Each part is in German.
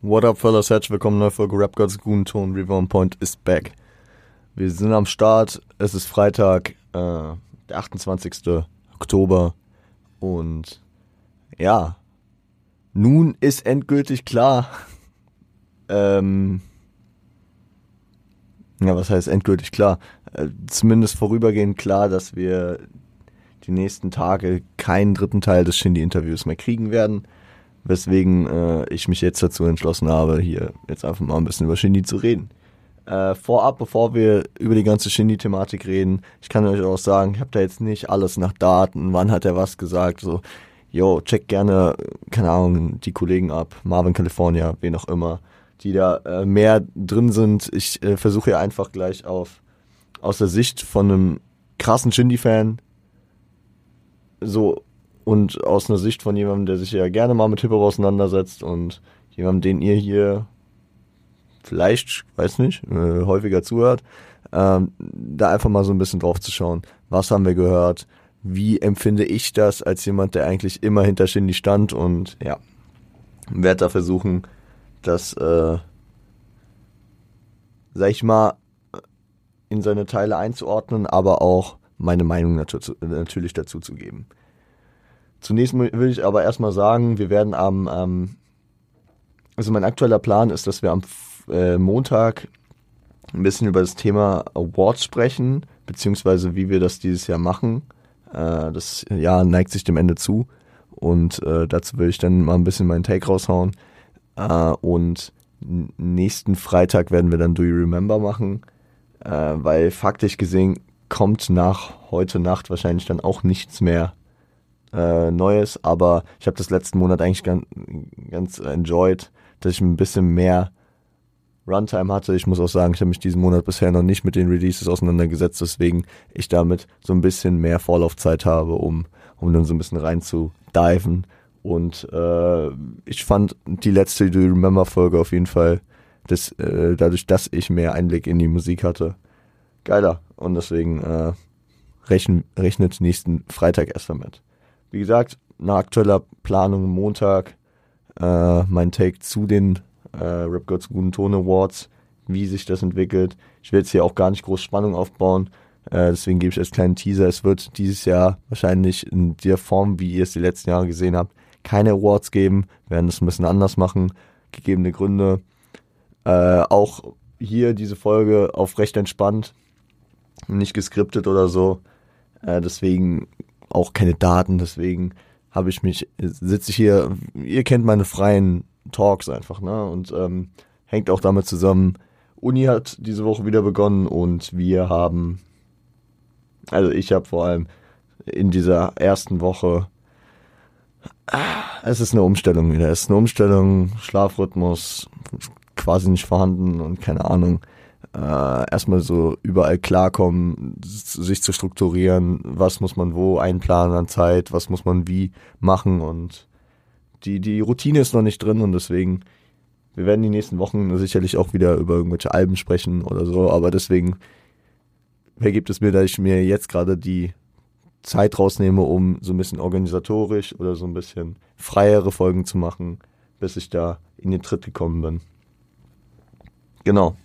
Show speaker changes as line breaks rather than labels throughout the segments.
What up, fellas? Herzlich willkommen, neue Folge Rap Gods Goon Tone Reborn Point ist back. Wir sind am Start. Es ist Freitag, äh, der 28. Oktober. Und ja, nun ist endgültig klar, ähm, ja, was heißt endgültig klar? Äh, zumindest vorübergehend klar, dass wir die nächsten Tage keinen dritten Teil des Shindy-Interviews mehr kriegen werden. Weswegen äh, ich mich jetzt dazu entschlossen habe, hier jetzt einfach mal ein bisschen über Shindy zu reden. Äh, vorab, bevor wir über die ganze Shindy-Thematik reden, ich kann euch auch sagen, ich habe da jetzt nicht alles nach Daten, wann hat er was gesagt, so, yo, check gerne, keine Ahnung, die Kollegen ab, Marvin California, wen auch immer, die da äh, mehr drin sind. Ich äh, versuche hier einfach gleich auf, aus der Sicht von einem krassen Shindy-Fan, so und aus einer Sicht von jemandem, der sich ja gerne mal mit Hip-Hop auseinandersetzt und jemandem, den ihr hier vielleicht, weiß nicht, äh, häufiger zuhört, ähm, da einfach mal so ein bisschen drauf zu schauen. Was haben wir gehört? Wie empfinde ich das als jemand, der eigentlich immer hinter Shindy stand und ja, werde da versuchen, das, äh, sag ich mal, in seine Teile einzuordnen, aber auch meine Meinung natürlich dazu zu geben. Zunächst will ich aber erstmal sagen, wir werden am, ähm, also mein aktueller Plan ist, dass wir am äh, Montag ein bisschen über das Thema Awards sprechen, beziehungsweise wie wir das dieses Jahr machen. Äh, das Jahr neigt sich dem Ende zu und äh, dazu will ich dann mal ein bisschen meinen Take raushauen. Äh, und nächsten Freitag werden wir dann Do You Remember machen, äh, weil faktisch gesehen kommt nach heute Nacht wahrscheinlich dann auch nichts mehr äh, Neues, aber ich habe das letzten Monat eigentlich ganz, ganz enjoyed, dass ich ein bisschen mehr Runtime hatte. Ich muss auch sagen, ich habe mich diesen Monat bisher noch nicht mit den Releases auseinandergesetzt, deswegen ich damit so ein bisschen mehr Vorlaufzeit habe, um, um dann so ein bisschen rein zu diven. Und äh, ich fand die letzte Do You Remember Folge auf jeden Fall, das, äh, dadurch, dass ich mehr Einblick in die Musik hatte, geiler. Und deswegen äh, rechnen, rechnet nächsten Freitag erst damit. Wie gesagt, nach aktueller Planung Montag äh, mein Take zu den äh, Rap Gods Guten Ton Awards, wie sich das entwickelt. Ich will jetzt hier auch gar nicht groß Spannung aufbauen, äh, deswegen gebe ich als kleinen Teaser. Es wird dieses Jahr wahrscheinlich in der Form, wie ihr es die letzten Jahre gesehen habt, keine Awards geben. Wir werden das ein bisschen anders machen, gegebene Gründe. Äh, auch hier diese Folge auf recht entspannt, nicht geskriptet oder so. Äh, deswegen auch keine Daten, deswegen habe ich mich, sitze ich hier, ihr kennt meine freien Talks einfach, ne? Und ähm, hängt auch damit zusammen. Uni hat diese Woche wieder begonnen und wir haben, also ich habe vor allem in dieser ersten Woche, es ist eine Umstellung wieder, es ist eine Umstellung, Schlafrhythmus quasi nicht vorhanden und keine Ahnung äh, erstmal so überall klarkommen, sich zu strukturieren, was muss man wo einplanen an Zeit, was muss man wie machen und die, die Routine ist noch nicht drin und deswegen, wir werden die nächsten Wochen sicherlich auch wieder über irgendwelche Alben sprechen oder so, aber deswegen ergibt es mir, dass ich mir jetzt gerade die Zeit rausnehme, um so ein bisschen organisatorisch oder so ein bisschen freiere Folgen zu machen, bis ich da in den Tritt gekommen bin. Genau.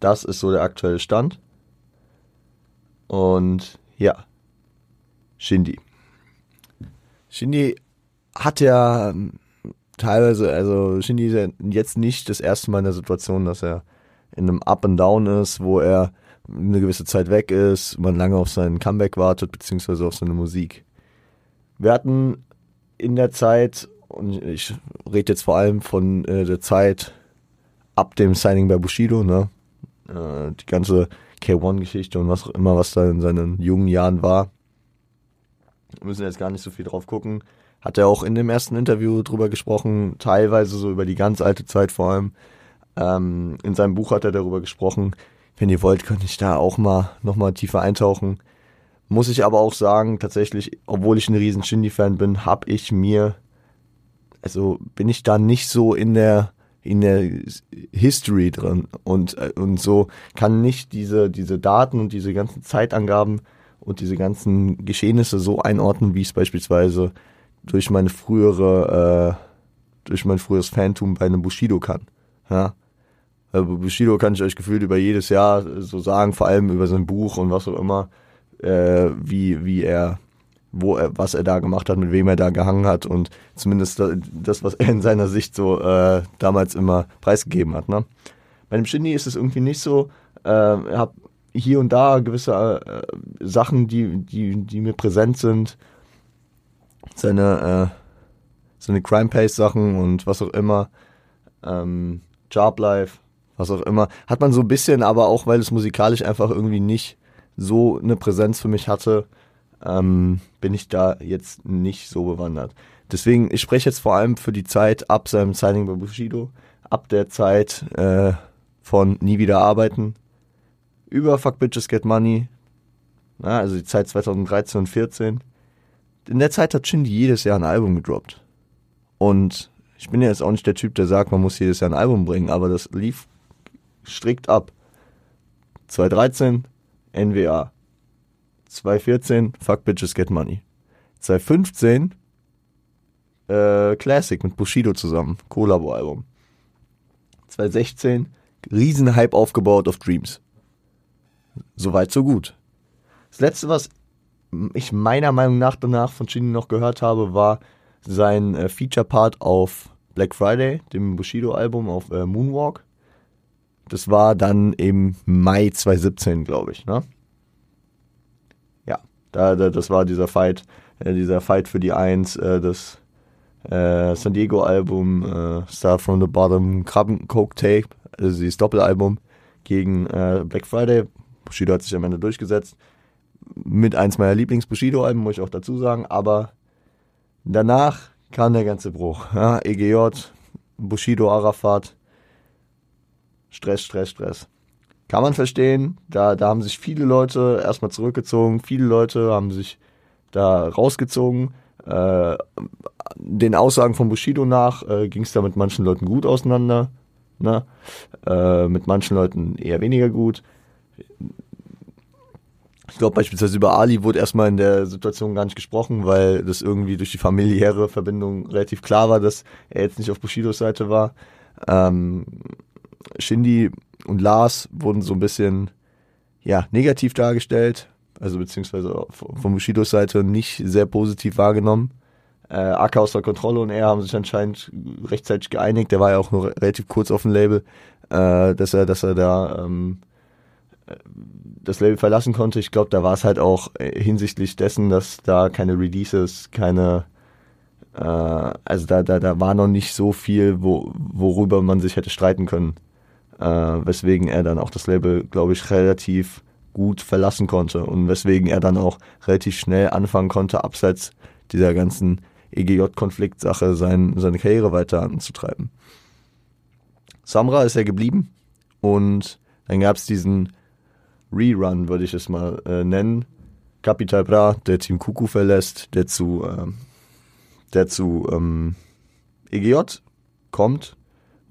Das ist so der aktuelle Stand. Und ja, Shindy. Shindy hat ja ähm, teilweise, also Shindy ist ja jetzt nicht das erste Mal in der Situation, dass er in einem Up and Down ist, wo er eine gewisse Zeit weg ist, man lange auf seinen Comeback wartet, beziehungsweise auf seine Musik. Wir hatten in der Zeit, und ich rede jetzt vor allem von äh, der Zeit ab dem Signing bei Bushido, ne, äh, die ganze K1-Geschichte und was auch immer, was da in seinen jungen Jahren war. Wir müssen jetzt gar nicht so viel drauf gucken. Hat er auch in dem ersten Interview drüber gesprochen, teilweise so über die ganz alte Zeit vor allem. Ähm, in seinem Buch hat er darüber gesprochen. Wenn ihr wollt, könnte ich da auch mal nochmal tiefer eintauchen. Muss ich aber auch sagen, tatsächlich, obwohl ich ein riesen Shindy-Fan bin, habe ich mir, also bin ich da nicht so in der in der History drin und, äh, und so kann nicht diese, diese Daten und diese ganzen Zeitangaben und diese ganzen Geschehnisse so einordnen, wie ich es beispielsweise durch meine frühere durch mein frühes Fantum bei einem Bushido kann. Ja. Bushido kann ich euch gefühlt über jedes Jahr so sagen, vor allem über sein Buch und was auch immer, äh, wie, wie er, wo er, was er da gemacht hat, mit wem er da gehangen hat und zumindest das, was er in seiner Sicht so äh, damals immer preisgegeben hat. Ne? Bei dem Shindy ist es irgendwie nicht so. Äh, ich habe hier und da gewisse äh, Sachen, die, die, die mir präsent sind. Seine, äh, seine Crime Pace Sachen und was auch immer. Ähm, Job Life, was auch immer. Hat man so ein bisschen, aber auch weil es musikalisch einfach irgendwie nicht so eine Präsenz für mich hatte, ähm, bin ich da jetzt nicht so bewandert. Deswegen, ich spreche jetzt vor allem für die Zeit ab seinem Signing bei Bushido, ab der Zeit äh, von Nie wieder arbeiten, über Fuck Bitches Get Money, na, also die Zeit 2013 und 14. In der Zeit hat Shindy jedes Jahr ein Album gedroppt. Und ich bin ja jetzt auch nicht der Typ, der sagt, man muss jedes Jahr ein Album bringen, aber das lief strikt ab. 2013 NWA. 2014 Fuck Bitches Get Money. 2015 äh, Classic mit Bushido zusammen, Collabo-Album. 2016 Riesenhype aufgebaut auf Dreams. Soweit, so gut. Das letzte, was ich meiner Meinung nach danach von Shindy noch gehört habe, war sein äh, Feature-Part auf Black Friday, dem Bushido-Album auf äh, Moonwalk. Das war dann im Mai 2017, glaube ich, ne? Da, da, das war dieser Fight, äh, dieser Fight für die Eins, äh, das äh, San Diego-Album, äh, Start from the Bottom, Krabben Coke Tape, also dieses Doppelalbum gegen äh, Black Friday. Bushido hat sich am Ende durchgesetzt. Mit eins meiner Lieblings-Bushido-Alben, muss ich auch dazu sagen, aber danach kam der ganze Bruch. Ja, EGJ, Bushido, Arafat, Stress, Stress, Stress. Kann man verstehen, da, da haben sich viele Leute erstmal zurückgezogen, viele Leute haben sich da rausgezogen. Äh, den Aussagen von Bushido nach äh, ging es da mit manchen Leuten gut auseinander, ne? Äh, mit manchen Leuten eher weniger gut. Ich glaube beispielsweise über Ali wurde erstmal in der Situation gar nicht gesprochen, weil das irgendwie durch die familiäre Verbindung relativ klar war, dass er jetzt nicht auf Bushidos Seite war. Ähm, Shindy und Lars wurden so ein bisschen ja, negativ dargestellt, also beziehungsweise von Bushidos Seite nicht sehr positiv wahrgenommen. Äh, Aka aus der Kontrolle und er haben sich anscheinend rechtzeitig geeinigt. Der war ja auch nur relativ kurz auf dem Label, äh, dass er, dass er da ähm, das Label verlassen konnte. Ich glaube, da war es halt auch hinsichtlich dessen, dass da keine Releases, keine äh, also da, da, da war noch nicht so viel, wo, worüber man sich hätte streiten können. Äh, weswegen er dann auch das Label, glaube ich, relativ gut verlassen konnte und weswegen er dann auch relativ schnell anfangen konnte, abseits dieser ganzen EGJ-Konfliktsache sein, seine Karriere weiter anzutreiben. Samra ist ja geblieben und dann gab es diesen Rerun, würde ich es mal äh, nennen. Capital Bra, der Team Kuku verlässt, der zu, äh, der zu ähm, EGJ kommt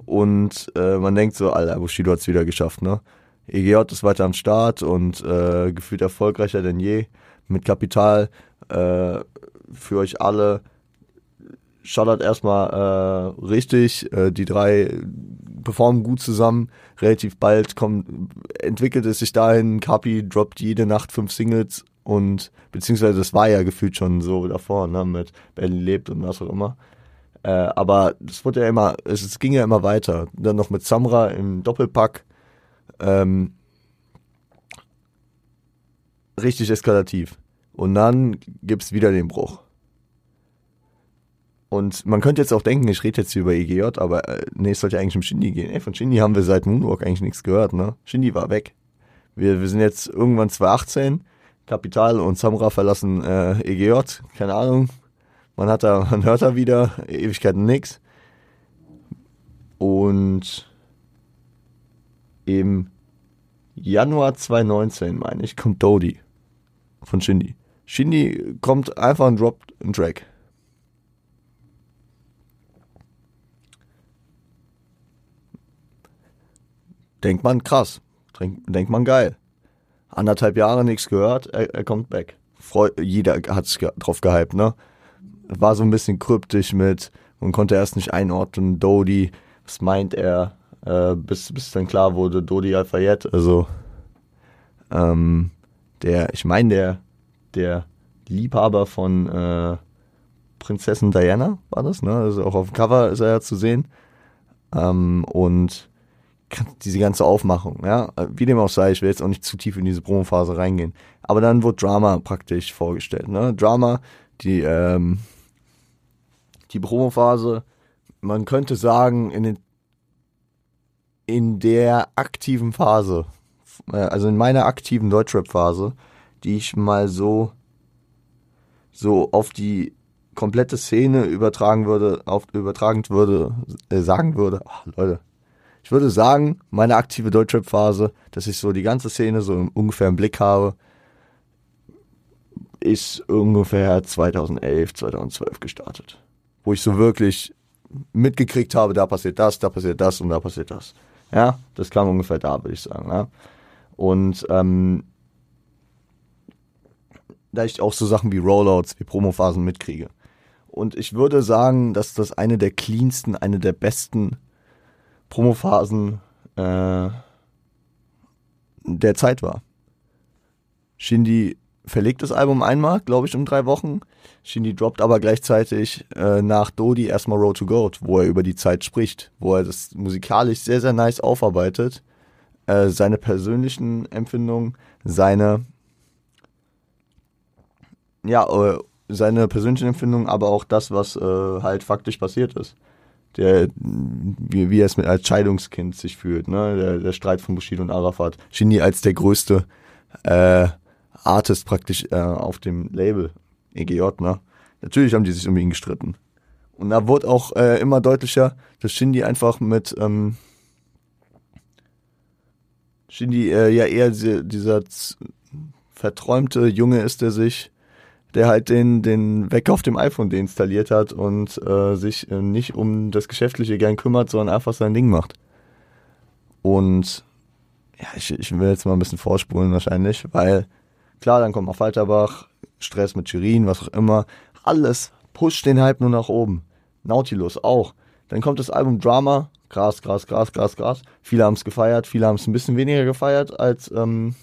und äh, man denkt so, Alter, Bushido es wieder geschafft, ne? EGJ ist weiter am Start und äh, gefühlt erfolgreicher denn je. Mit Kapital äh, für euch alle. Shoutout erstmal äh, richtig. Äh, die drei performen gut zusammen. Relativ bald kommt, entwickelt es sich dahin. Kapi droppt jede Nacht fünf Singles und beziehungsweise das war ja gefühlt schon so davor, ne, mit Berlin lebt und was auch immer. Äh, aber es wurde ja immer, es, es, ging ja immer weiter. Dann noch mit Samra im Doppelpack. Ähm, richtig eskalativ. Und dann gibt's wieder den Bruch. Und man könnte jetzt auch denken, ich rede jetzt hier über EGJ, aber äh, nee, es sollte eigentlich um Shindy gehen. Ey, von Shindy haben wir seit Moonwalk eigentlich nichts gehört, ne? Shindy war weg. Wir, wir sind jetzt irgendwann 2018, Kapital und Samra verlassen äh, EGJ, keine Ahnung. Man hat da, man hört da wieder, Ewigkeiten nix. Und im Januar 2019, meine ich, kommt Dodie von Shindy. Shindy kommt einfach und droppt einen Track. denkt man krass, denkt man geil. Anderthalb Jahre nichts gehört, er, er kommt back. Freu jeder hat sich drauf gehypt, ne? War so ein bisschen kryptisch mit und konnte erst nicht einordnen, Dodi, was meint er, äh, bis, bis dann klar wurde, Dodi Al-Fayed, also ähm, der, ich meine, der, der Liebhaber von äh, Prinzessin Diana war das, ne? Also auch auf dem Cover ist er ja zu sehen. Ähm, und diese ganze Aufmachung, ja, wie dem auch sei, ich will jetzt auch nicht zu tief in diese Promophase reingehen. Aber dann wurde Drama praktisch vorgestellt, ne? Drama, die, ähm, die Promophase, man könnte sagen, in den in der aktiven Phase, äh, also in meiner aktiven Deutschrap-Phase, die ich mal so so auf die komplette Szene übertragen würde, auf, übertragen würde, äh, sagen würde, ach, Leute, ich würde sagen, meine aktive Deutschrap-Phase, dass ich so die ganze Szene so ungefähr im Blick habe, ist ungefähr 2011, 2012 gestartet. Wo ich so wirklich mitgekriegt habe, da passiert das, da passiert das und da passiert das. Ja, das kam ungefähr da, würde ich sagen. Ja. Und ähm, da ich auch so Sachen wie Rollouts, wie Promophasen mitkriege. Und ich würde sagen, dass das eine der cleansten, eine der besten Promophasen äh, der Zeit war. Shindy verlegt das Album einmal, glaube ich, um drei Wochen. Shindy droppt aber gleichzeitig äh, nach Dodi erstmal Road to Goat, wo er über die Zeit spricht, wo er das musikalisch sehr, sehr nice aufarbeitet. Äh, seine persönlichen Empfindungen, seine ja, äh, seine persönlichen Empfindungen, aber auch das, was äh, halt faktisch passiert ist. Der, wie, wie er es mit als Scheidungskind sich fühlt, ne? Der, der Streit von Bushido und Arafat. Shindy als der größte äh, Artist praktisch äh, auf dem Label, EGJ, ne? Natürlich haben die sich um ihn gestritten. Und da wurde auch äh, immer deutlicher, dass Shindy einfach mit ähm, Shindy äh, ja eher dieser, verträumte Junge ist, der sich der halt den, den Wecker auf dem iPhone deinstalliert hat und äh, sich äh, nicht um das Geschäftliche gern kümmert, sondern einfach sein Ding macht. Und ja, ich, ich will jetzt mal ein bisschen vorspulen wahrscheinlich, weil klar, dann kommt noch Falterbach, Stress mit Shirin, was auch immer. Alles pusht den Hype nur nach oben. Nautilus auch. Dann kommt das Album Drama, krass, krass, krass, krass, krass. Viele haben es gefeiert, viele haben es ein bisschen weniger gefeiert als, ähm,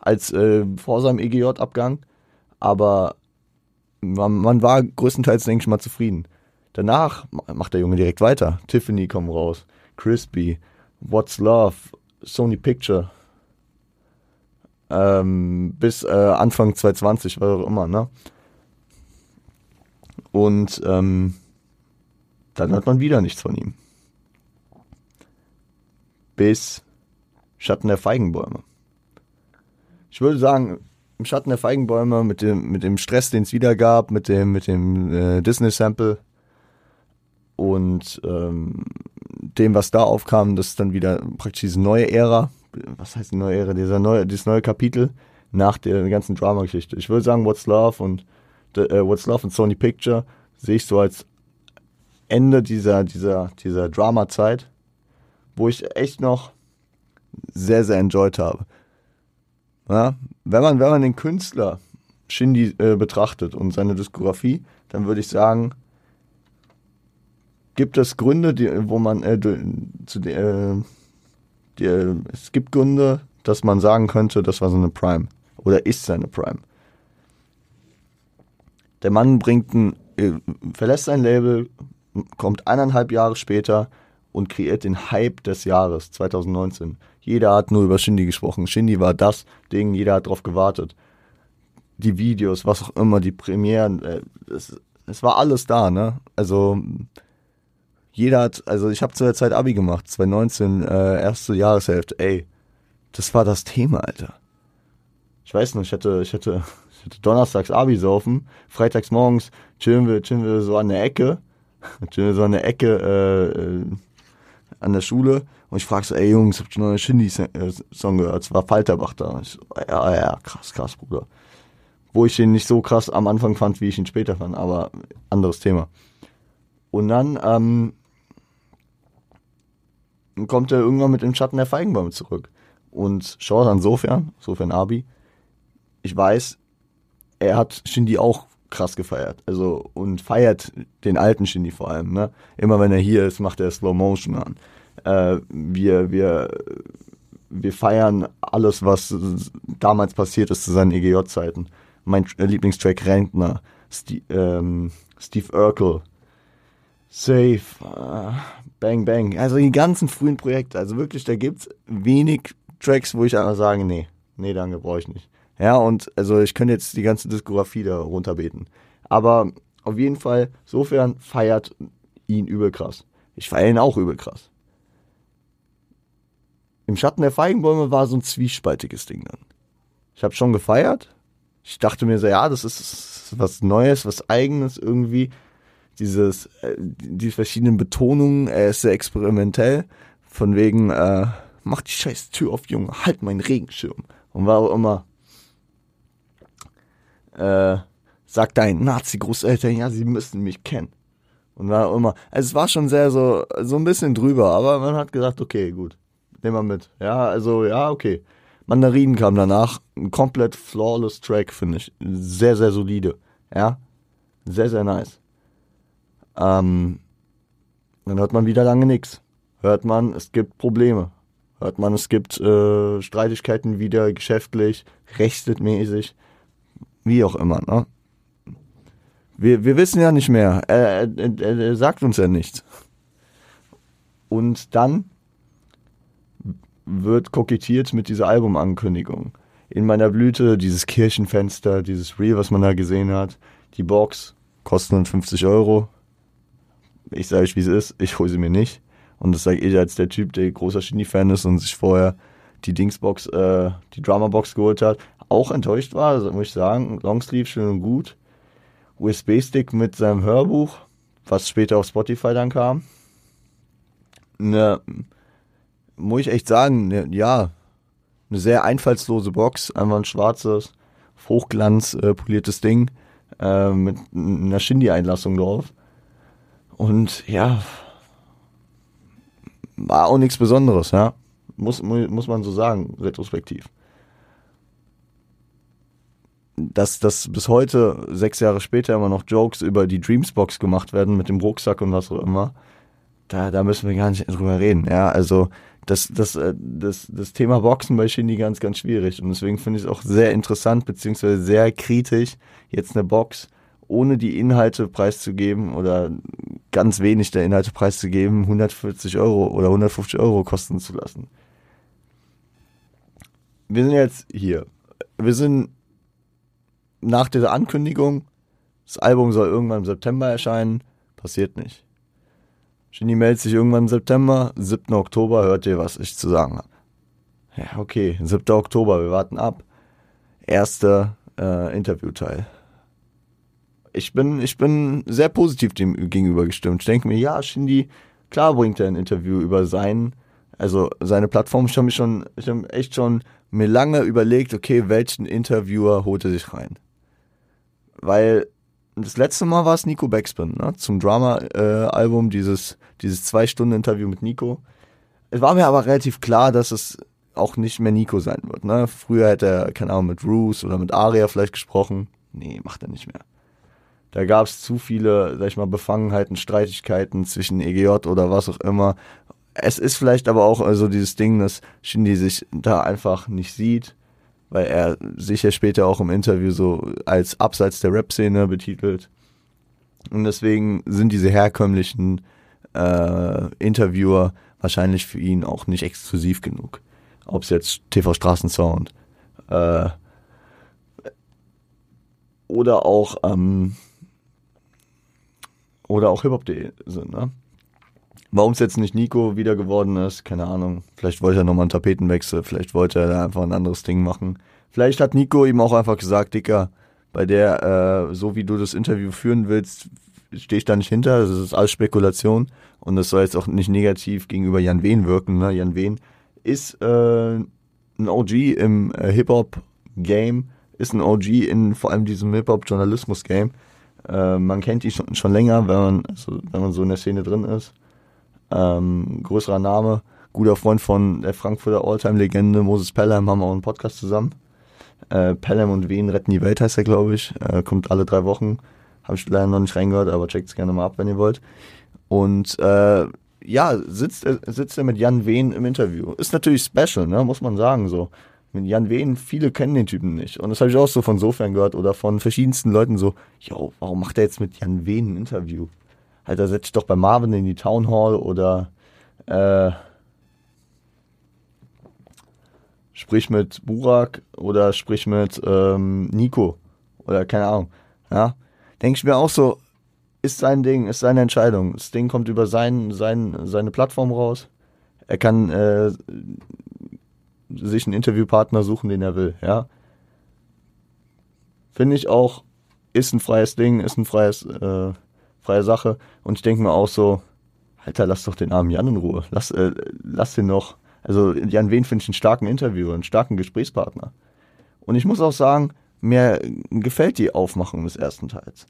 als äh, vor seinem EGJ-Abgang aber man, man war größtenteils, denke ich mal, zufrieden. Danach macht der Junge direkt weiter. Tiffany kommt raus, Crispy, What's Love, Sony Picture. Ähm, bis äh, Anfang 2020, was auch immer, ne? Und ähm, dann hört man wieder nichts von ihm. Bis Schatten der Feigenbäume. Ich würde sagen, im Schatten der Feigenbäume mit dem, mit dem Stress, den es wieder gab, mit dem, mit dem äh, Disney-Sample und ähm, dem, was da aufkam, das ist dann wieder praktisch diese neue Ära, was heißt die neue Ära, dieser neue, dieses neue Kapitel nach der ganzen Drama-Geschichte. Ich würde sagen, What's Love und äh, What's Love und Sony Picture sehe ich so als Ende dieser, dieser, dieser Drama-Zeit, wo ich echt noch sehr, sehr enjoyed habe. Ja, wenn, man, wenn man den Künstler Shindy äh, betrachtet und seine Diskografie, dann würde ich sagen, gibt es Gründe, die, wo man äh, zu äh, die, es gibt Gründe, dass man sagen könnte, das war seine Prime oder ist seine Prime. Der Mann bringt ein, äh, verlässt sein Label, kommt eineinhalb Jahre später und kreiert den Hype des Jahres 2019. Jeder hat nur über Shindy gesprochen. Shindy war das Ding, jeder hat drauf gewartet. Die Videos, was auch immer, die Premieren, äh, es, es war alles da, ne? Also jeder hat, also ich habe zu der Zeit Abi gemacht, 2019, äh, erste Jahreshälfte, ey, das war das Thema, Alter. Ich weiß noch, ich hätte, ich hätte, ich hätte donnerstags Abi saufen, freitags morgens chillen wir, chillen wir so an der Ecke, chillen wir so an der Ecke, äh, äh an der Schule und ich frage so, ey Jungs, habt ihr noch einen Shindy-Song gehört? Es war Falterbach da. Ich so, ja, ja, krass, krass, Bruder. Wo ich ihn nicht so krass am Anfang fand, wie ich ihn später fand, aber anderes Thema. Und dann ähm, kommt er irgendwann mit dem Schatten der Feigenbäume zurück. Und schaut an Sofern, Sofern Abi. Ich weiß, er hat Shindy auch krass gefeiert. Also und feiert den alten Shindy vor allem. Ne? Immer wenn er hier ist, macht er Slow Motion an. Äh, wir, wir, wir feiern alles, was damals passiert ist zu seinen EGJ-Zeiten. Mein Lieblingstrack Rentner, St ähm, Steve Urkel, Safe, uh, Bang Bang. Also die ganzen frühen Projekte. Also wirklich, da gibt's wenig Tracks, wo ich einfach sage, nee, nee, danke, brauche ich nicht. Ja, und also ich könnte jetzt die ganze Diskografie da runterbeten. Aber auf jeden Fall, sofern feiert ihn übel krass. Ich feiere ihn auch übel krass. Im Schatten der Feigenbäume war so ein zwiespaltiges Ding dann. Ich habe schon gefeiert. Ich dachte mir so, ja, das ist was Neues, was Eigenes irgendwie. Dieses, äh, die verschiedenen Betonungen, er ist sehr experimentell. Von wegen, äh, mach die scheiß Tür auf, Junge, halt meinen Regenschirm. Und war auch immer, äh, sagt dein Nazi-Großeltern, ja, sie müssten mich kennen. Und war auch immer, also es war schon sehr so, so ein bisschen drüber, aber man hat gesagt, okay, gut, nehmen wir mit. Ja, also, ja, okay. Mandarinen kam danach, ein komplett flawless Track, finde ich. Sehr, sehr solide. Ja, sehr, sehr nice. Ähm, dann hört man wieder lange nichts. Hört man, es gibt Probleme. Hört man, es gibt äh, Streitigkeiten wieder geschäftlich, rechtmäßig, wie auch immer. Ne? Wir, wir wissen ja nicht mehr. Er, er, er sagt uns ja nichts. Und dann wird kokettiert mit dieser Albumankündigung. In meiner Blüte dieses Kirchenfenster, dieses Reel, was man da gesehen hat, die Box kosten 50 Euro. Ich sage euch, wie es ist, ich hole sie mir nicht. Und das sage ich als der Typ, der großer Shindy-Fan ist und sich vorher die Dingsbox, äh, die Drama-Box geholt hat, auch enttäuscht war, also muss ich sagen. Longsleeve schön und gut. USB-Stick mit seinem Hörbuch, was später auf Spotify dann kam. Ne, muss ich echt sagen, ne, ja, eine sehr einfallslose Box, einfach ein schwarzes, Hochglanz äh, poliertes Ding äh, mit einer Shindy-Einlassung drauf. Und ja, war auch nichts Besonderes, ja. Muss, muss man so sagen, retrospektiv. Dass, dass bis heute, sechs Jahre später, immer noch Jokes über die Dreamsbox gemacht werden mit dem Rucksack und was auch immer, da, da müssen wir gar nicht drüber reden. Ja, also das, das, äh, das, das Thema Boxen bei Shindy ganz, ganz schwierig. Und deswegen finde ich es auch sehr interessant, beziehungsweise sehr kritisch, jetzt eine Box ohne die Inhalte preiszugeben oder ganz wenig der Inhalte preiszugeben, 140 Euro oder 150 Euro kosten zu lassen. Wir sind jetzt hier. Wir sind nach dieser Ankündigung, das Album soll irgendwann im September erscheinen, passiert nicht. Genie meldet sich irgendwann im September, 7. Oktober hört ihr, was ich zu sagen habe. Ja, okay, 7. Oktober, wir warten ab. Erster äh, Interviewteil ich bin, ich bin sehr positiv dem gegenüber gestimmt. Ich denke mir, ja, Shindy, klar bringt er ein Interview über sein, also seine Plattform. Ich habe mich schon, ich habe echt schon mir lange überlegt, okay, welchen Interviewer holt er sich rein? Weil das letzte Mal war es Nico Backspin, ne? Zum Drama-Album, äh, dieses, dieses Zwei-Stunden-Interview mit Nico. Es war mir aber relativ klar, dass es auch nicht mehr Nico sein wird. Ne? Früher hätte er, keine Ahnung, mit Roos oder mit Aria vielleicht gesprochen. Nee, macht er nicht mehr. Da gab es zu viele, sag ich mal, Befangenheiten, Streitigkeiten zwischen EGJ oder was auch immer. Es ist vielleicht aber auch also dieses Ding, dass Shindy sich da einfach nicht sieht, weil er sich ja später auch im Interview so als abseits der Rap-Szene betitelt. Und deswegen sind diese herkömmlichen äh, Interviewer wahrscheinlich für ihn auch nicht exklusiv genug. Ob es jetzt TV Straßensound äh, oder auch ähm, oder auch hiphop.de sind, ne? Warum es jetzt nicht Nico wieder geworden ist, keine Ahnung. Vielleicht wollte er nochmal einen Tapetenwechsel, vielleicht wollte er da einfach ein anderes Ding machen. Vielleicht hat Nico ihm auch einfach gesagt, Dicker, bei der, äh, so wie du das Interview führen willst, stehe ich da nicht hinter. Das ist alles Spekulation. Und das soll jetzt auch nicht negativ gegenüber Jan Wehn wirken. Ne? Jan Wehn ist äh, ein OG im äh, Hip-Hop-Game, ist ein OG in vor allem diesem Hip-Hop-Journalismus-Game. Äh, man kennt die schon, schon länger, wenn man, also, wenn man so in der Szene drin ist. Ähm, größerer Name, guter Freund von der Frankfurter Alltime-Legende Moses Pelham, haben auch einen Podcast zusammen. Äh, Pelham und Wien retten die Welt heißt er, glaube ich. Äh, kommt alle drei Wochen. Habe ich leider noch nicht reingehört, aber checkt es gerne mal ab, wenn ihr wollt. Und äh, ja, sitzt, er, sitzt er mit Jan Wehn im Interview. Ist natürlich special, ne? muss man sagen so. Mit Jan Wehn, viele kennen den Typen nicht. Und das habe ich auch so von sofern gehört oder von verschiedensten Leuten so, yo, warum macht er jetzt mit Jan Wehn ein Interview? Alter, setz dich doch bei Marvin in die Town Hall oder äh, sprich mit Burak oder sprich mit ähm, Nico oder keine Ahnung. Ja, denke ich mir auch so, ist sein Ding, ist seine Entscheidung. Das Ding kommt über sein, sein, seine Plattform raus. Er kann äh, sich einen Interviewpartner suchen, den er will. Ja, finde ich auch, ist ein freies Ding, ist ein freies, äh, freie Sache. Und ich denke mir auch so, Alter, lass doch den armen Jan in Ruhe. Lass, äh, lass den noch also Jan Wehn finde ich einen starken Interviewer, einen starken Gesprächspartner. Und ich muss auch sagen, mir gefällt die Aufmachung des ersten Teils.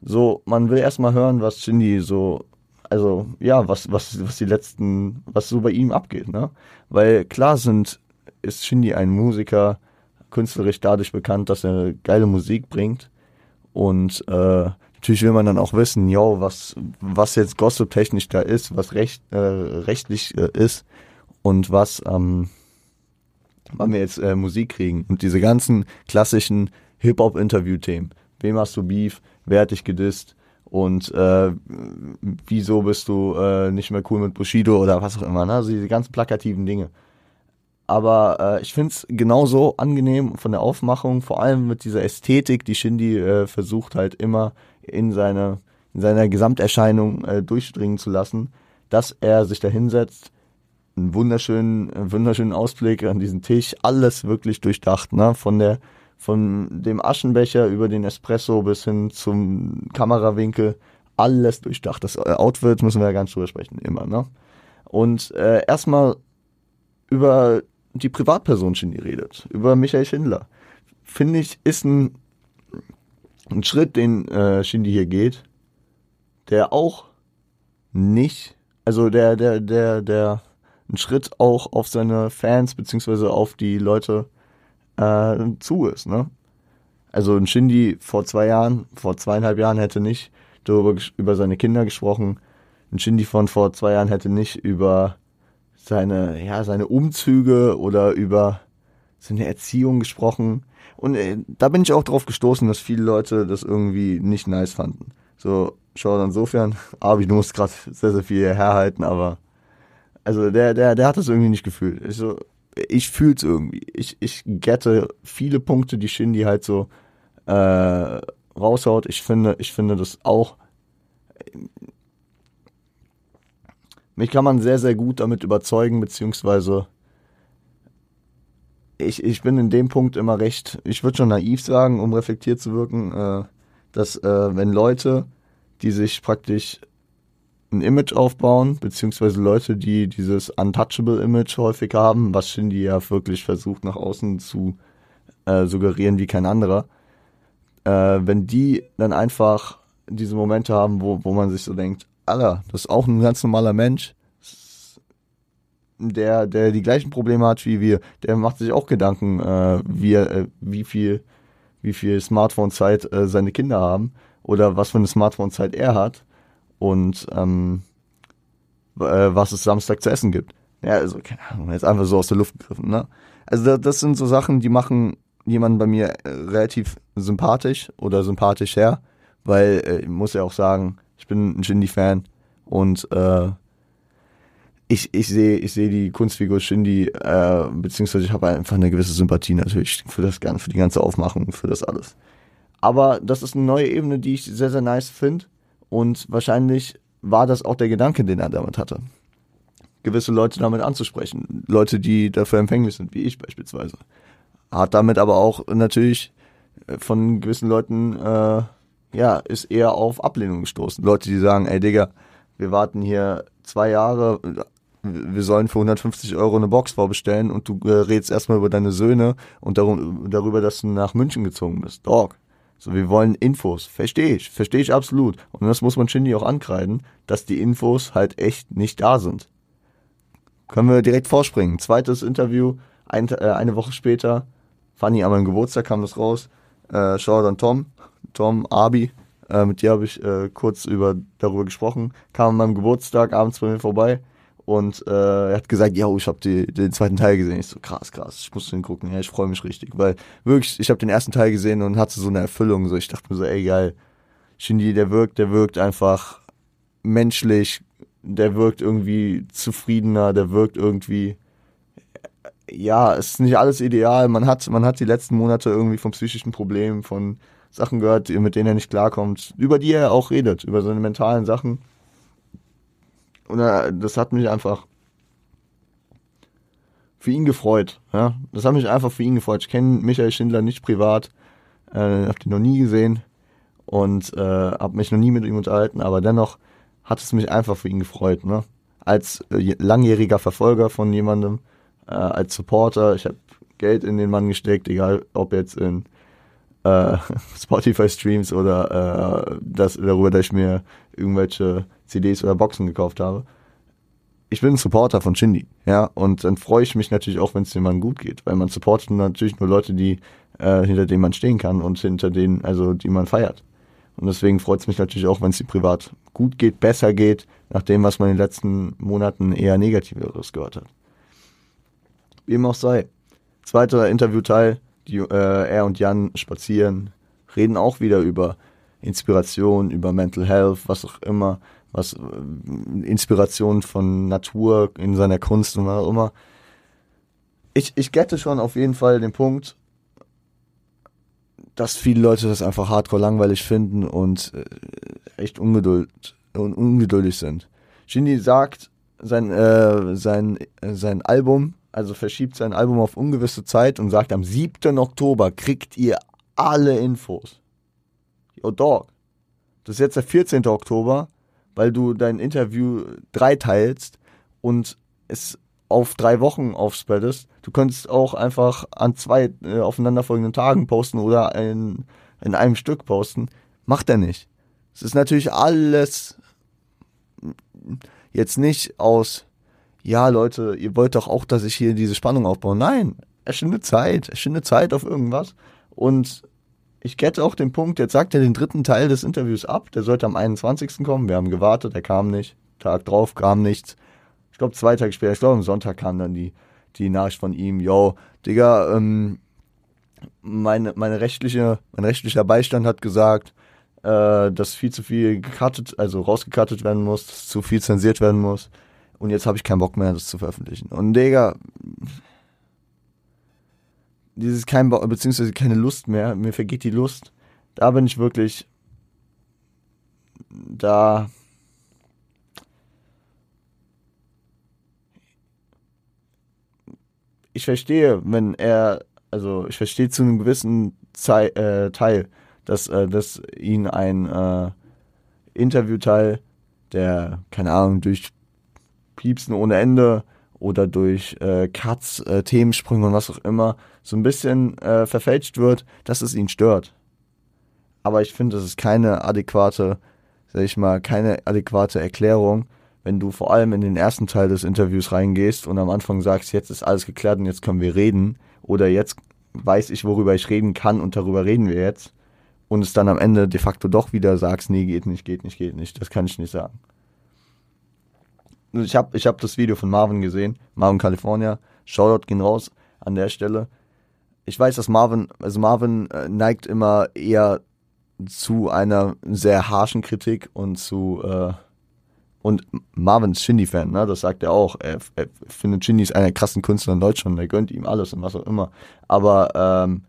So, man will erstmal hören, was Shindy so, also ja, was, was, was die letzten, was so bei ihm abgeht, ne? Weil klar sind, ist Shindy ein Musiker, künstlerisch dadurch bekannt, dass er geile Musik bringt. Und äh, natürlich will man dann auch wissen, yo, was, was jetzt gossip-technisch da ist, was recht, äh, rechtlich äh, ist und was, ähm, wann wir jetzt äh, Musik kriegen und diese ganzen klassischen Hip-Hop-Interview-Themen. Wem hast du Beef? Wer hat dich gedisst? Und äh, wieso bist du äh, nicht mehr cool mit Bushido oder was auch immer, ne? Also diese ganzen plakativen Dinge. Aber äh, ich finde es genauso angenehm von der Aufmachung, vor allem mit dieser Ästhetik, die Shindy äh, versucht halt immer in, seine, in seiner Gesamterscheinung äh, durchdringen zu lassen, dass er sich da hinsetzt, einen wunderschönen, wunderschönen Ausblick an diesen Tisch, alles wirklich durchdacht, ne? Von der, von dem Aschenbecher über den Espresso bis hin zum Kamerawinkel, alles durchdacht. Das äh, Outfit müssen wir ja ganz drüber sprechen, immer, ne? Und äh, erstmal über die Privatperson Shindy redet, über Michael Schindler. Finde ich, ist ein, ein Schritt, den äh, Shindy hier geht, der auch nicht, also der, der, der, der ein Schritt auch auf seine Fans beziehungsweise auf die Leute äh, zu ist. Ne? Also ein Shindy vor zwei Jahren, vor zweieinhalb Jahren hätte nicht darüber über seine Kinder gesprochen. Ein Shindy von vor zwei Jahren hätte nicht über seine ja seine Umzüge oder über seine Erziehung gesprochen. Und äh, da bin ich auch drauf gestoßen, dass viele Leute das irgendwie nicht nice fanden. So, schau insofern, Abi, du musst gerade sehr, sehr viel herhalten, aber also der, der, der hat das irgendwie nicht gefühlt. Ich, so, ich fühl's irgendwie. Ich, ich gette viele Punkte, die Shindy halt so äh, raushaut. Ich finde, ich finde das auch. Mich kann man sehr, sehr gut damit überzeugen, beziehungsweise ich, ich bin in dem Punkt immer recht, ich würde schon naiv sagen, um reflektiert zu wirken, äh, dass äh, wenn Leute, die sich praktisch ein Image aufbauen, beziehungsweise Leute, die dieses Untouchable-Image häufig haben, was Shindy ja wirklich versucht nach außen zu äh, suggerieren wie kein anderer. Äh, wenn die dann einfach diese Momente haben, wo, wo man sich so denkt, Alter, das ist auch ein ganz normaler Mensch, der, der die gleichen Probleme hat wie wir, der macht sich auch Gedanken, äh, wie, äh, wie viel, wie viel Smartphone-Zeit äh, seine Kinder haben oder was für eine Smartphone-Zeit er hat und ähm, äh, was es Samstag zu essen gibt. Ja, also keine Ahnung, jetzt einfach so aus der Luft gegriffen. Ne? Also das, das sind so Sachen, die machen jemanden bei mir äh, relativ sympathisch oder sympathisch her, weil äh, ich muss ja auch sagen, ich bin ein Shindy-Fan und äh, ich, ich sehe ich sehe die Kunstfigur Shindy, äh, beziehungsweise ich habe einfach eine gewisse Sympathie natürlich für das Ganze, für die ganze Aufmachung, für das alles. Aber das ist eine neue Ebene, die ich sehr, sehr nice finde. Und wahrscheinlich war das auch der Gedanke, den er damit hatte. Gewisse Leute damit anzusprechen. Leute, die dafür empfänglich sind, wie ich beispielsweise. Hat damit aber auch natürlich äh, von gewissen Leuten, äh, ja, ist eher auf Ablehnung gestoßen. Leute, die sagen, ey Digga, wir warten hier zwei Jahre, wir sollen für 150 Euro eine Box vorbestellen und du äh, redest erstmal über deine Söhne und darum, darüber, dass du nach München gezogen bist. Dog. So, wir wollen Infos. Verstehe ich, verstehe ich absolut. Und das muss man Shindy auch ankreiden, dass die Infos halt echt nicht da sind. Können wir direkt vorspringen. Zweites Interview, ein, äh, eine Woche später, funny, an meinem Geburtstag kam das raus. Äh, Shoutout an Tom, Tom Abi, äh, mit dir habe ich äh, kurz über darüber gesprochen. Kam an meinem Geburtstag abends bei mir vorbei und äh, er hat gesagt, ja, ich habe den zweiten Teil gesehen. Ich so, krass, krass, ich muss den gucken. Ja, ich freue mich richtig, weil wirklich, ich habe den ersten Teil gesehen und hatte so eine Erfüllung. So, ich dachte mir so, ey, geil. Shindy, der wirkt, der wirkt einfach menschlich, der wirkt irgendwie zufriedener, der wirkt irgendwie ja, es ist nicht alles ideal. Man hat, man hat die letzten Monate irgendwie von psychischen Problemen, von Sachen gehört, mit denen er nicht klarkommt, über die er auch redet, über seine mentalen Sachen. Und das hat mich einfach für ihn gefreut. Ja? Das hat mich einfach für ihn gefreut. Ich kenne Michael Schindler nicht privat, äh, habe ihn noch nie gesehen und äh, habe mich noch nie mit ihm unterhalten, aber dennoch hat es mich einfach für ihn gefreut. Ne? Als äh, langjähriger Verfolger von jemandem, äh, als Supporter. Ich habe Geld in den Mann gesteckt, egal ob jetzt in äh, Spotify-Streams oder äh, das, darüber, dass ich mir irgendwelche CDs oder Boxen gekauft habe. Ich bin ein Supporter von Shindy, ja, und dann freue ich mich natürlich auch, wenn es dem Mann gut geht, weil man supportet natürlich nur Leute, die äh, hinter denen man stehen kann und hinter denen, also die man feiert. Und deswegen freut es mich natürlich auch, wenn es dir privat gut geht, besser geht, nach dem, was man in den letzten Monaten eher Negativeres gehört hat. Wie ihm auch sei. Zweiter Interviewteil, die, äh, er und Jan spazieren, reden auch wieder über Inspiration, über Mental Health, was auch immer, was äh, Inspiration von Natur in seiner Kunst und was auch immer. Ich, ich gette schon auf jeden Fall den Punkt, dass viele Leute das einfach hardcore langweilig finden und äh, echt ungeduld, un, ungeduldig sind. Shindy sagt, sein, äh, sein, äh, sein Album also verschiebt sein Album auf ungewisse Zeit und sagt, am 7. Oktober kriegt ihr alle Infos. Yo, Dog. Das ist jetzt der 14. Oktober, weil du dein Interview dreiteilst und es auf drei Wochen aufspreadest. Du könntest auch einfach an zwei äh, aufeinanderfolgenden Tagen posten oder in, in einem Stück posten. Macht er nicht. Es ist natürlich alles jetzt nicht aus ja, Leute, ihr wollt doch auch, dass ich hier diese Spannung aufbaue. Nein, er schindet Zeit, er schindet Zeit auf irgendwas. Und ich kette auch den Punkt, jetzt sagt er den dritten Teil des Interviews ab, der sollte am 21. kommen. Wir haben gewartet, er kam nicht. Tag drauf kam nichts. Ich glaube, zwei Tage später, ich glaube, am Sonntag kam dann die, die Nachricht von ihm, yo, Digga, ähm, meine, meine rechtliche, mein rechtlicher Beistand hat gesagt, äh, dass viel zu viel gecuttet, also rausgekattet werden muss, dass zu viel zensiert werden muss. Und jetzt habe ich keinen Bock mehr, das zu veröffentlichen. Und Digga, dieses kein Bock, beziehungsweise keine Lust mehr, mir vergeht die Lust. Da bin ich wirklich, da, ich verstehe, wenn er, also ich verstehe zu einem gewissen Zei äh, Teil, dass, äh, dass ihn ein äh, Interviewteil, der, keine Ahnung, durch Piepsen ohne Ende oder durch äh, Cuts, äh, Themensprünge und was auch immer so ein bisschen äh, verfälscht wird, dass es ihn stört. Aber ich finde, das ist keine adäquate, sag ich mal, keine adäquate Erklärung, wenn du vor allem in den ersten Teil des Interviews reingehst und am Anfang sagst, jetzt ist alles geklärt und jetzt können wir reden oder jetzt weiß ich, worüber ich reden kann und darüber reden wir jetzt und es dann am Ende de facto doch wieder sagst, nee, geht nicht, geht nicht, geht nicht, das kann ich nicht sagen ich habe ich hab das Video von Marvin gesehen, Marvin California. Shoutout gehen raus an der Stelle. Ich weiß, dass Marvin, also Marvin äh, neigt immer eher zu einer sehr harschen Kritik und zu äh, und Marvin ist Shindy-Fan, ne? Das sagt er auch. Er, er findet Shindy ist einer der krassen Künstler in Deutschland, er gönnt ihm alles und was auch immer. Aber ähm,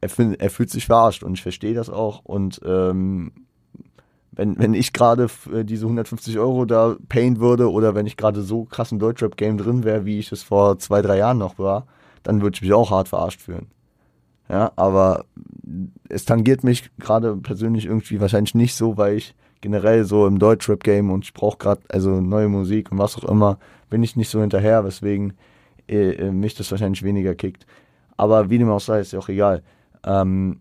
er, find, er fühlt sich verarscht und ich verstehe das auch. Und ähm, wenn, wenn ich gerade äh, diese 150 Euro da payen würde oder wenn ich gerade so krass im Deutschrap-Game drin wäre, wie ich es vor zwei, drei Jahren noch war, dann würde ich mich auch hart verarscht fühlen. Ja, aber es tangiert mich gerade persönlich irgendwie wahrscheinlich nicht so, weil ich generell so im Deutschrap-Game und ich brauche gerade also neue Musik und was auch immer, bin ich nicht so hinterher, weswegen äh, äh, mich das wahrscheinlich weniger kickt. Aber wie dem auch sei, ist ja auch egal. Ähm,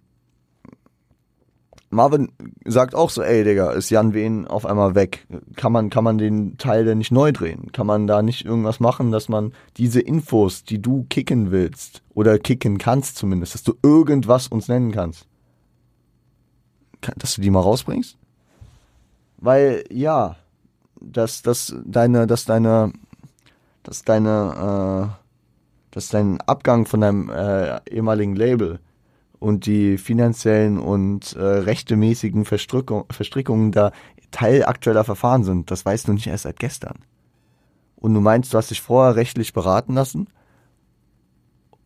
Marvin sagt auch so, ey Digga, ist Jan Wehn auf einmal weg? Kann man, kann man den Teil denn nicht neu drehen? Kann man da nicht irgendwas machen, dass man diese Infos, die du kicken willst, oder kicken kannst zumindest, dass du irgendwas uns nennen kannst, dass du die mal rausbringst? Weil, ja, dass, dass deine, dass deine, dass deine, äh, dass dein Abgang von deinem äh, ehemaligen Label und die finanziellen und äh, rechtemäßigen Verstrickung, Verstrickungen da Teil aktueller Verfahren sind. Das weißt du nicht erst seit gestern. Und du meinst, du hast dich vorher rechtlich beraten lassen,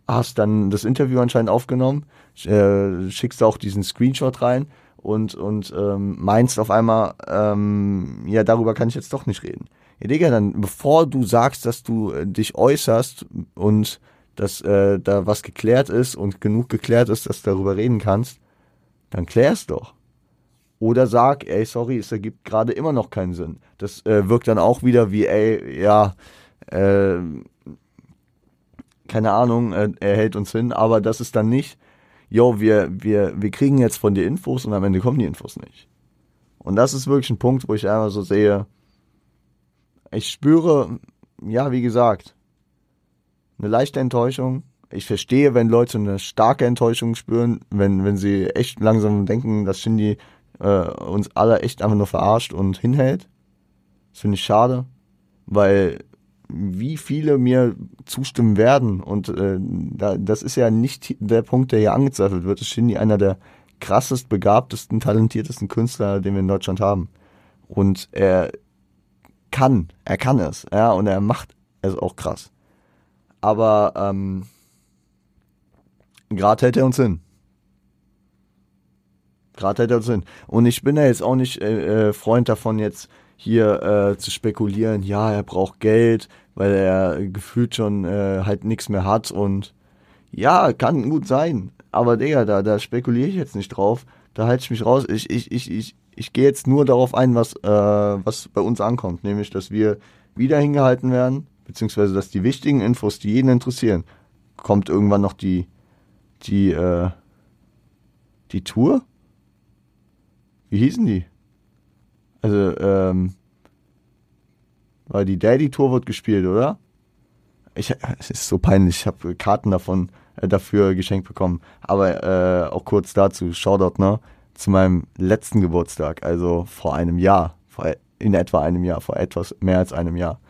hast dann das Interview anscheinend aufgenommen, äh, schickst auch diesen Screenshot rein und, und ähm, meinst auf einmal, ähm, ja, darüber kann ich jetzt doch nicht reden. Ja, Digga, dann bevor du sagst, dass du äh, dich äußerst und dass äh, da was geklärt ist und genug geklärt ist, dass du darüber reden kannst, dann klär's doch. Oder sag, ey, sorry, es ergibt gerade immer noch keinen Sinn. Das äh, wirkt dann auch wieder wie, ey, ja, äh, keine Ahnung, äh, er hält uns hin, aber das ist dann nicht, yo, wir, wir, wir kriegen jetzt von dir Infos und am Ende kommen die Infos nicht. Und das ist wirklich ein Punkt, wo ich einfach so sehe, ich spüre, ja, wie gesagt, eine leichte Enttäuschung. Ich verstehe, wenn Leute eine starke Enttäuschung spüren, wenn, wenn sie echt langsam denken, dass Shindy äh, uns alle echt einfach nur verarscht und hinhält. Das finde ich schade, weil wie viele mir zustimmen werden und äh, da, das ist ja nicht der Punkt, der hier angezweifelt wird. Ist Shindy einer der krassest, begabtesten, talentiertesten Künstler, den wir in Deutschland haben. Und er kann, er kann es, ja, und er macht es auch krass. Aber ähm, gerade hält er uns hin. Gerade hält er uns hin. Und ich bin ja jetzt auch nicht äh, äh, Freund davon, jetzt hier äh, zu spekulieren, ja, er braucht Geld, weil er gefühlt schon äh, halt nichts mehr hat und ja, kann gut sein. Aber Digga, da, da spekuliere ich jetzt nicht drauf. Da halte ich mich raus. Ich, ich, ich, ich, ich gehe jetzt nur darauf ein, was, äh, was bei uns ankommt, nämlich, dass wir wieder hingehalten werden, beziehungsweise dass die wichtigen Infos, die jeden interessieren, kommt irgendwann noch die, die, äh, die Tour? Wie hießen die? Also, ähm, weil die Daddy-Tour wird gespielt, oder? Ich, es ist so peinlich, ich habe Karten davon äh, dafür geschenkt bekommen. Aber äh, auch kurz dazu, Shoutout, ne? Zu meinem letzten Geburtstag, also vor einem Jahr, vor in etwa einem Jahr, vor etwas mehr als einem Jahr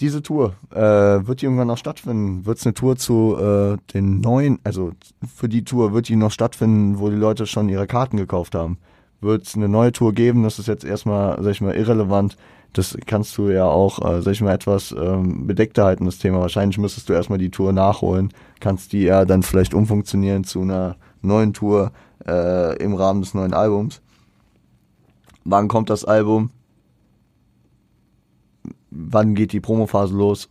diese Tour, äh, wird die irgendwann noch stattfinden? Wird es eine Tour zu äh, den neuen, also für die Tour wird die noch stattfinden, wo die Leute schon ihre Karten gekauft haben? Wird es eine neue Tour geben? Das ist jetzt erstmal, sag ich mal, irrelevant. Das kannst du ja auch, äh, sag ich mal, etwas ähm, bedeckter halten, das Thema. Wahrscheinlich müsstest du erstmal die Tour nachholen, kannst die ja dann vielleicht umfunktionieren zu einer neuen Tour äh, im Rahmen des neuen Albums. Wann kommt das Album? Wann geht die Promophase los?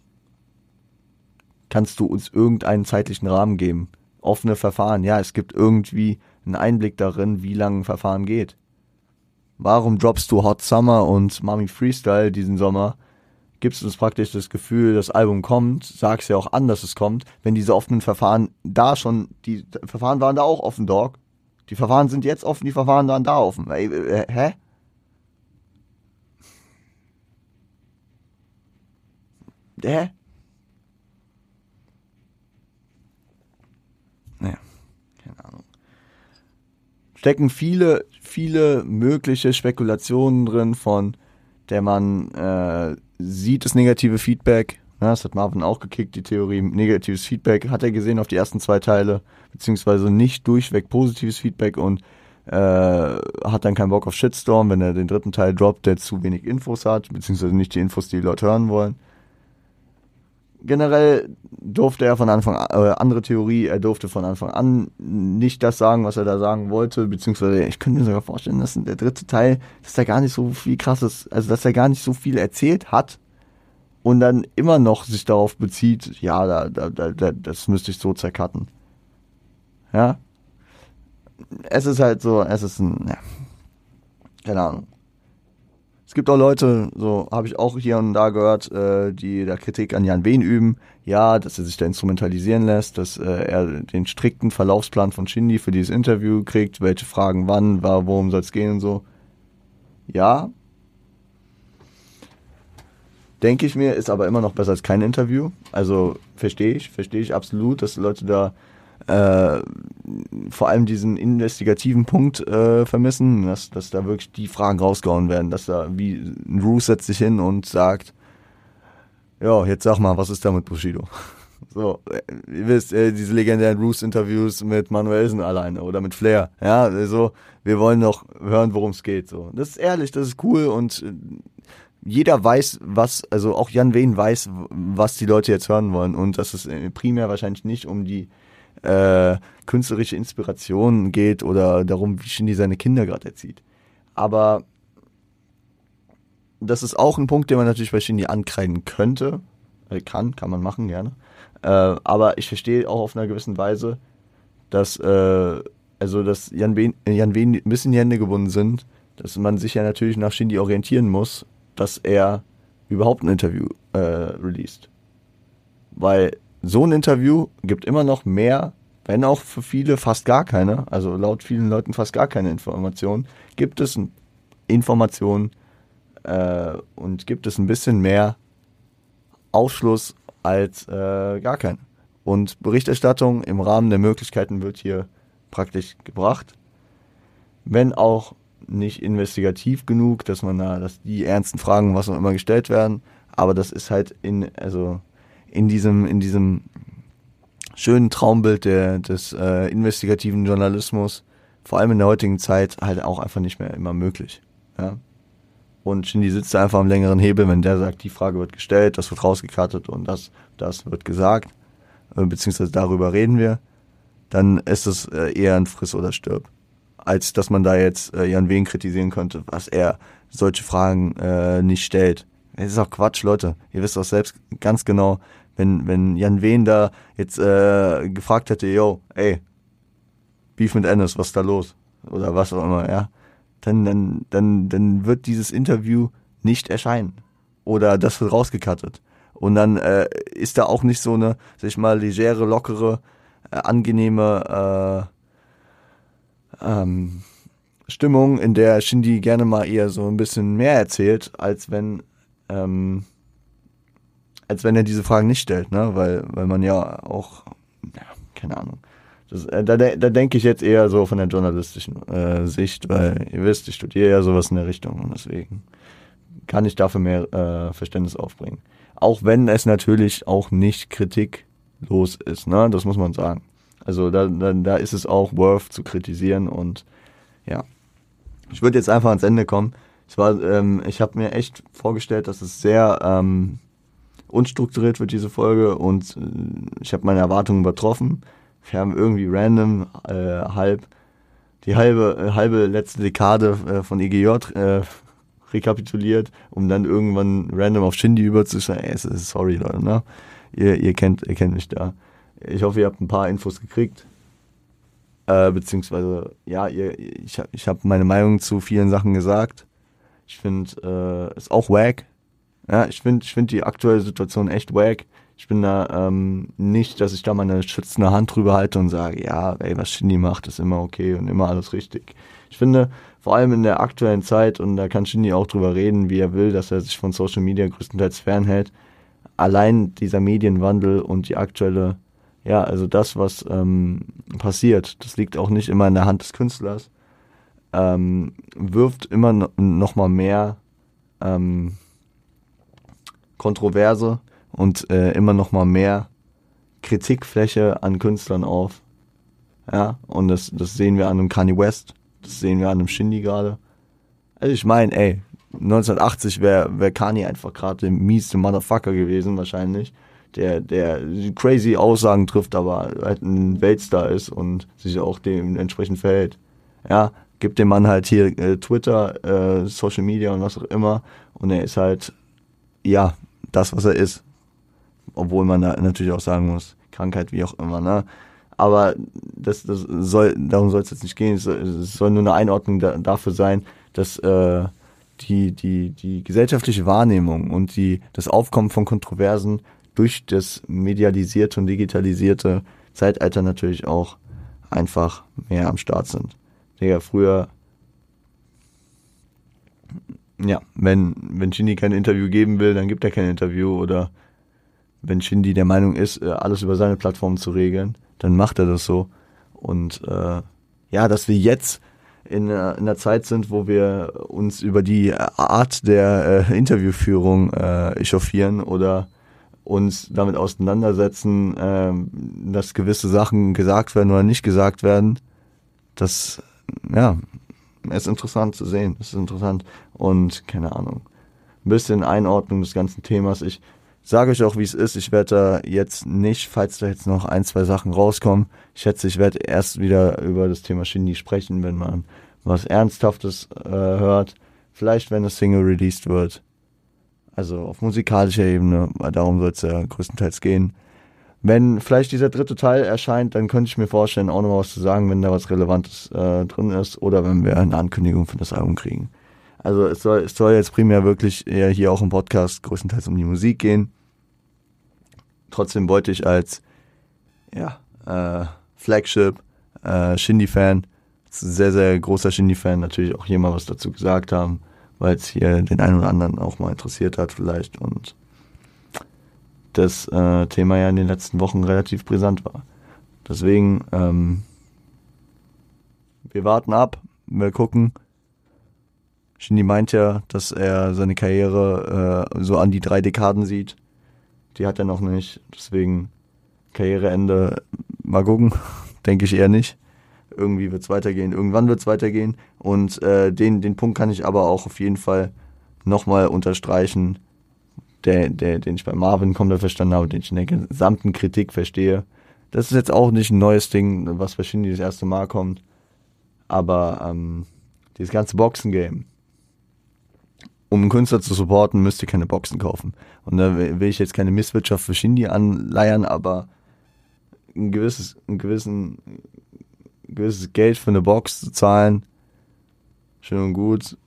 Kannst du uns irgendeinen zeitlichen Rahmen geben? Offene Verfahren, ja, es gibt irgendwie einen Einblick darin, wie lange ein Verfahren geht. Warum droppst du Hot Summer und Mami Freestyle diesen Sommer? Gibst uns praktisch das Gefühl, das Album kommt, sagst ja auch an, dass es kommt, wenn diese offenen Verfahren da schon, die Verfahren waren da auch offen, Dog. Die Verfahren sind jetzt offen, die Verfahren waren da offen. Ey, äh, hä? Hä? Naja, keine Ahnung. Stecken viele, viele mögliche Spekulationen drin, von der man äh, sieht das negative Feedback. Ja, das hat Marvin auch gekickt, die Theorie. Negatives Feedback hat er gesehen auf die ersten zwei Teile, beziehungsweise nicht durchweg positives Feedback und äh, hat dann keinen Bock auf Shitstorm, wenn er den dritten Teil droppt, der zu wenig Infos hat, beziehungsweise nicht die Infos, die die Leute hören wollen generell durfte er von Anfang an, äh, andere Theorie, er durfte von Anfang an nicht das sagen, was er da sagen wollte, beziehungsweise ich könnte mir sogar vorstellen, dass der dritte Teil, dass er gar nicht so viel krasses, also dass er gar nicht so viel erzählt hat und dann immer noch sich darauf bezieht, ja, da, da, da, das müsste ich so zercutten. Ja. Es ist halt so, es ist ein, ja, keine Ahnung gibt auch Leute, so habe ich auch hier und da gehört, äh, die da Kritik an Jan Wehn üben. Ja, dass er sich da instrumentalisieren lässt, dass äh, er den strikten Verlaufsplan von Shindy für dieses Interview kriegt, welche Fragen wann, war, worum soll es gehen und so. Ja. Denke ich mir, ist aber immer noch besser als kein Interview. Also verstehe ich, verstehe ich absolut, dass Leute da äh, vor allem diesen investigativen Punkt äh, vermissen, dass, dass da wirklich die Fragen rausgehauen werden, dass da wie ein Roos setzt sich hin und sagt, ja, jetzt sag mal, was ist da mit Bushido? So, äh, ihr wisst, äh, diese legendären Roos-Interviews mit Manuelsen alleine oder mit Flair. Ja, also, wir wollen noch hören, worum es geht. So, das ist ehrlich, das ist cool und äh, jeder weiß, was, also auch Jan Wehn weiß, was die Leute jetzt hören wollen und dass es primär wahrscheinlich nicht um die äh, künstlerische Inspiration geht oder darum, wie Shindy seine Kinder gerade erzieht. Aber das ist auch ein Punkt, den man natürlich bei Shindy ankreiden könnte. Äh, kann, kann man machen, gerne. Äh, aber ich verstehe auch auf einer gewissen Weise, dass, äh, also, dass Jan Wen, Jan Wen ein bisschen die Hände gebunden sind, dass man sich ja natürlich nach Shindy orientieren muss, dass er überhaupt ein Interview äh, released. Weil so ein Interview gibt immer noch mehr, wenn auch für viele fast gar keine, also laut vielen Leuten fast gar keine Informationen, gibt es Informationen äh, und gibt es ein bisschen mehr Aufschluss als äh, gar keine. Und Berichterstattung im Rahmen der Möglichkeiten wird hier praktisch gebracht. Wenn auch nicht investigativ genug, dass man da, dass die ernsten Fragen, was auch immer gestellt werden, aber das ist halt in, also in diesem, in diesem schönen Traumbild der, des äh, investigativen Journalismus, vor allem in der heutigen Zeit, halt auch einfach nicht mehr immer möglich. Ja? Und Shindy sitzt da einfach am längeren Hebel, wenn der sagt, die Frage wird gestellt, das wird rausgekartet und das, das wird gesagt, äh, beziehungsweise darüber reden wir, dann ist es äh, eher ein Friss oder Stirb. Als dass man da jetzt äh, Jan Wehn kritisieren könnte, was er solche Fragen äh, nicht stellt. Es ist auch Quatsch, Leute. Ihr wisst auch selbst ganz genau, wenn, wenn Jan Wehn da jetzt äh, gefragt hätte, yo, ey, Beef mit Ennis, was ist da los? Oder was auch immer, ja, dann, dann, dann, dann wird dieses Interview nicht erscheinen. Oder das wird rausgekattet. Und dann äh, ist da auch nicht so eine, sag ich mal, legere, lockere, äh, angenehme äh, ähm, Stimmung, in der Shindy gerne mal eher so ein bisschen mehr erzählt, als wenn ähm, als wenn er diese Fragen nicht stellt, ne? Weil, weil man ja auch, ja, keine Ahnung. Das, äh, da, da denke ich jetzt eher so von der journalistischen äh, Sicht, weil ihr wisst, ich studiere ja sowas in der Richtung und deswegen kann ich dafür mehr äh, Verständnis aufbringen. Auch wenn es natürlich auch nicht kritiklos ist, ne? Das muss man sagen. Also da, da, da ist es auch worth zu kritisieren und ja. Ich würde jetzt einfach ans Ende kommen. Ich war, ähm, ich habe mir echt vorgestellt, dass es sehr ähm, unstrukturiert wird diese Folge und äh, ich habe meine Erwartungen übertroffen. Wir haben irgendwie random äh, halb die halbe äh, halbe letzte Dekade äh, von EGJ äh, rekapituliert, um dann irgendwann random auf Shindy überzuschreiben. Ey, sorry Leute, ne? Ihr, ihr kennt ihr kennt mich da. Ich hoffe, ihr habt ein paar Infos gekriegt. Äh, beziehungsweise, ja, ihr, ich, ich habe meine Meinung zu vielen Sachen gesagt. Ich finde, äh, ist auch wack, ja, ich finde ich find die aktuelle Situation echt wack. Ich bin da ähm, nicht, dass ich da meine schützende Hand drüber halte und sage, ja, ey, was Shindy macht, ist immer okay und immer alles richtig. Ich finde, vor allem in der aktuellen Zeit, und da kann Shindy auch drüber reden, wie er will, dass er sich von Social Media größtenteils fernhält, allein dieser Medienwandel und die aktuelle, ja, also das, was ähm, passiert, das liegt auch nicht immer in der Hand des Künstlers, ähm, wirft immer noch mal mehr ähm, Kontroverse und äh, immer noch mal mehr Kritikfläche an Künstlern auf. Ja, und das, das sehen wir an einem Kanye West, das sehen wir an einem Shindy gerade. Also ich meine, ey, 1980 wäre wär Kanye einfach gerade der mieste Motherfucker gewesen, wahrscheinlich. Der, der crazy Aussagen trifft, aber halt ein Weltstar ist und sich auch dementsprechend verhält. Ja, gibt dem Mann halt hier äh, Twitter, äh, Social Media und was auch immer. Und er ist halt, ja, das, was er ist. Obwohl man da natürlich auch sagen muss, Krankheit, wie auch immer, ne? Aber das, das soll, darum soll es jetzt nicht gehen. Es soll, nur eine Einordnung da, dafür sein, dass äh, die, die, die gesellschaftliche Wahrnehmung und die, das Aufkommen von Kontroversen durch das medialisierte und digitalisierte Zeitalter natürlich auch einfach mehr am Start sind. Digga, früher, ja, wenn, wenn Shindy kein Interview geben will, dann gibt er kein Interview oder wenn Shindy der Meinung ist, äh, alles über seine Plattform zu regeln, dann macht er das so. Und äh, ja, dass wir jetzt in, äh, in einer Zeit sind, wo wir uns über die Art der äh, Interviewführung äh, echauffieren oder uns damit auseinandersetzen, äh, dass gewisse Sachen gesagt werden oder nicht gesagt werden, das, ja, ist interessant zu sehen. Das ist interessant. Und keine Ahnung. Ein bisschen Einordnung des ganzen Themas. Ich sage euch auch, wie es ist. Ich werde da jetzt nicht, falls da jetzt noch ein, zwei Sachen rauskommen, ich schätze, ich werde erst wieder über das Thema Shindy sprechen, wenn man was Ernsthaftes äh, hört. Vielleicht, wenn das Single released wird. Also auf musikalischer Ebene, weil darum soll es ja größtenteils gehen. Wenn vielleicht dieser dritte Teil erscheint, dann könnte ich mir vorstellen, auch noch was zu sagen, wenn da was Relevantes äh, drin ist oder wenn wir eine Ankündigung für das Album kriegen. Also es soll, es soll jetzt primär wirklich eher hier auch im Podcast größtenteils um die Musik gehen. Trotzdem wollte ich als ja, äh, Flagship äh, Shindy-Fan, sehr, sehr großer Shindy-Fan, natürlich auch hier mal was dazu gesagt haben weil es hier den einen oder anderen auch mal interessiert hat vielleicht und das äh, Thema ja in den letzten Wochen relativ brisant war. Deswegen, ähm, wir warten ab, wir gucken. Shindy meint ja, dass er seine Karriere äh, so an die drei Dekaden sieht. Die hat er noch nicht. Deswegen Karriereende, mal gucken. Denke ich eher nicht irgendwie wird es weitergehen, irgendwann wird es weitergehen. Und äh, den, den Punkt kann ich aber auch auf jeden Fall nochmal unterstreichen, der, der, den ich bei Marvin komplett verstanden habe, den ich in der gesamten Kritik verstehe. Das ist jetzt auch nicht ein neues Ding, was Shindy das erste Mal kommt. Aber ähm, dieses ganze Boxen-Game, um einen Künstler zu supporten, müsst ihr keine Boxen kaufen. Und da will ich jetzt keine Misswirtschaft für Shindy anleiern, aber ein gewisses, einen gewissen gewisses Geld für eine Box zu zahlen, schön und gut.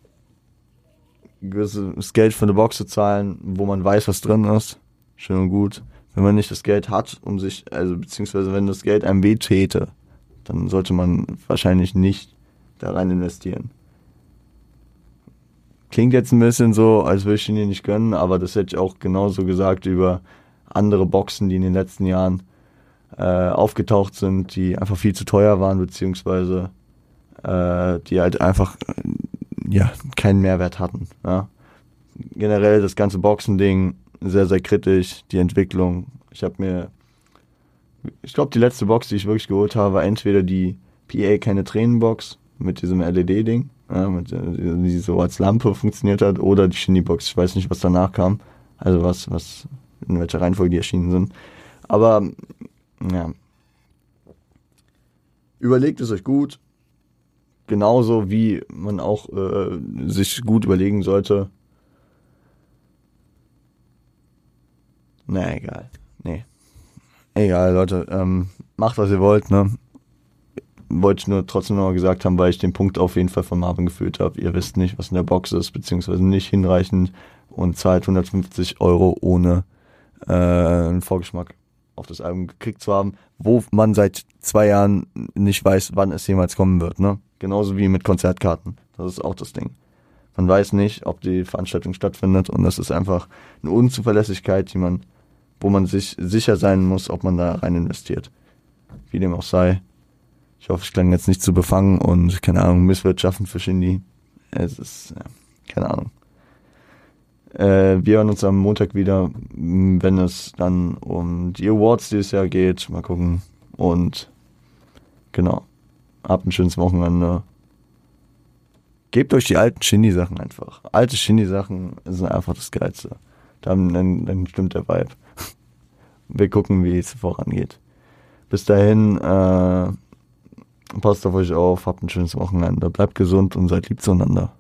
Gewisses Geld für eine Box zu zahlen, wo man weiß, was drin ist, schön und gut. Wenn man nicht das Geld hat, um sich, also beziehungsweise wenn das Geld einem weh täte, dann sollte man wahrscheinlich nicht da rein investieren. Klingt jetzt ein bisschen so, als würde ich ihn nicht gönnen, aber das hätte ich auch genauso gesagt über andere Boxen, die in den letzten Jahren äh, aufgetaucht sind, die einfach viel zu teuer waren, beziehungsweise äh, die halt einfach ja keinen Mehrwert hatten. Ja. Generell das ganze Boxen-Ding sehr, sehr kritisch, die Entwicklung. Ich habe mir, ich glaube, die letzte Box, die ich wirklich geholt habe, war entweder die PA keine Tränenbox mit diesem LED-Ding, ja, äh, die so als Lampe funktioniert hat, oder die Shinny-Box. Ich weiß nicht, was danach kam, also was, was, in welcher Reihenfolge die erschienen sind. Aber ja. Überlegt es euch gut. Genauso wie man auch äh, sich gut überlegen sollte. Na, egal. Nee. Egal, Leute. Ähm, macht, was ihr wollt, ne? Wollte ich nur trotzdem nochmal gesagt haben, weil ich den Punkt auf jeden Fall von Marvin gefühlt habe. Ihr wisst nicht, was in der Box ist, beziehungsweise nicht hinreichend und zahlt 150 Euro ohne äh, einen Vorgeschmack auf das Album gekriegt zu haben, wo man seit zwei Jahren nicht weiß, wann es jemals kommen wird. Ne? Genauso wie mit Konzertkarten. Das ist auch das Ding. Man weiß nicht, ob die Veranstaltung stattfindet und das ist einfach eine Unzuverlässigkeit, die man, wo man sich sicher sein muss, ob man da rein investiert. Wie dem auch sei. Ich hoffe, ich klang jetzt nicht zu befangen und keine Ahnung, Misswirtschaften für Shindy. Es ist, ja, keine Ahnung. Äh, wir hören uns am Montag wieder, wenn es dann um die Awards dieses Jahr geht. Mal gucken. Und genau. Habt ein schönes Wochenende. Gebt euch die alten Shindy-Sachen einfach. Alte Shindy-Sachen sind einfach das Geilste. Dann, dann, dann stimmt der Vibe. Wir gucken, wie es vorangeht. Bis dahin, äh, passt auf euch auf, habt ein schönes Wochenende, bleibt gesund und seid lieb zueinander.